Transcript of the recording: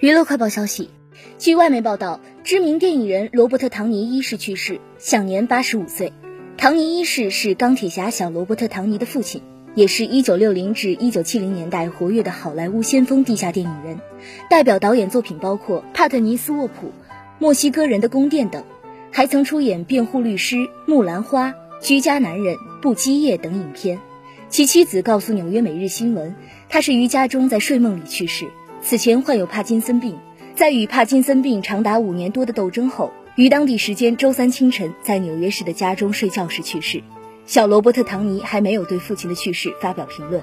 娱乐快报消息，据外媒报道，知名电影人罗伯特·唐尼一世去世，享年八十五岁。唐尼一世是钢铁侠小罗伯特·唐尼的父亲，也是一九六零至一九七零年代活跃的好莱坞先锋地下电影人。代表导演作品包括《帕特尼斯沃普》《墨西哥人的宫殿》等，还曾出演《辩护律师》《木兰花》《居家男人》《不羁夜》等影片。其妻子告诉《纽约每日新闻》，他是于家中在睡梦里去世。此前患有帕金森病，在与帕金森病长达五年多的斗争后，于当地时间周三清晨在纽约市的家中睡觉时去世。小罗伯特·唐尼还没有对父亲的去世发表评论。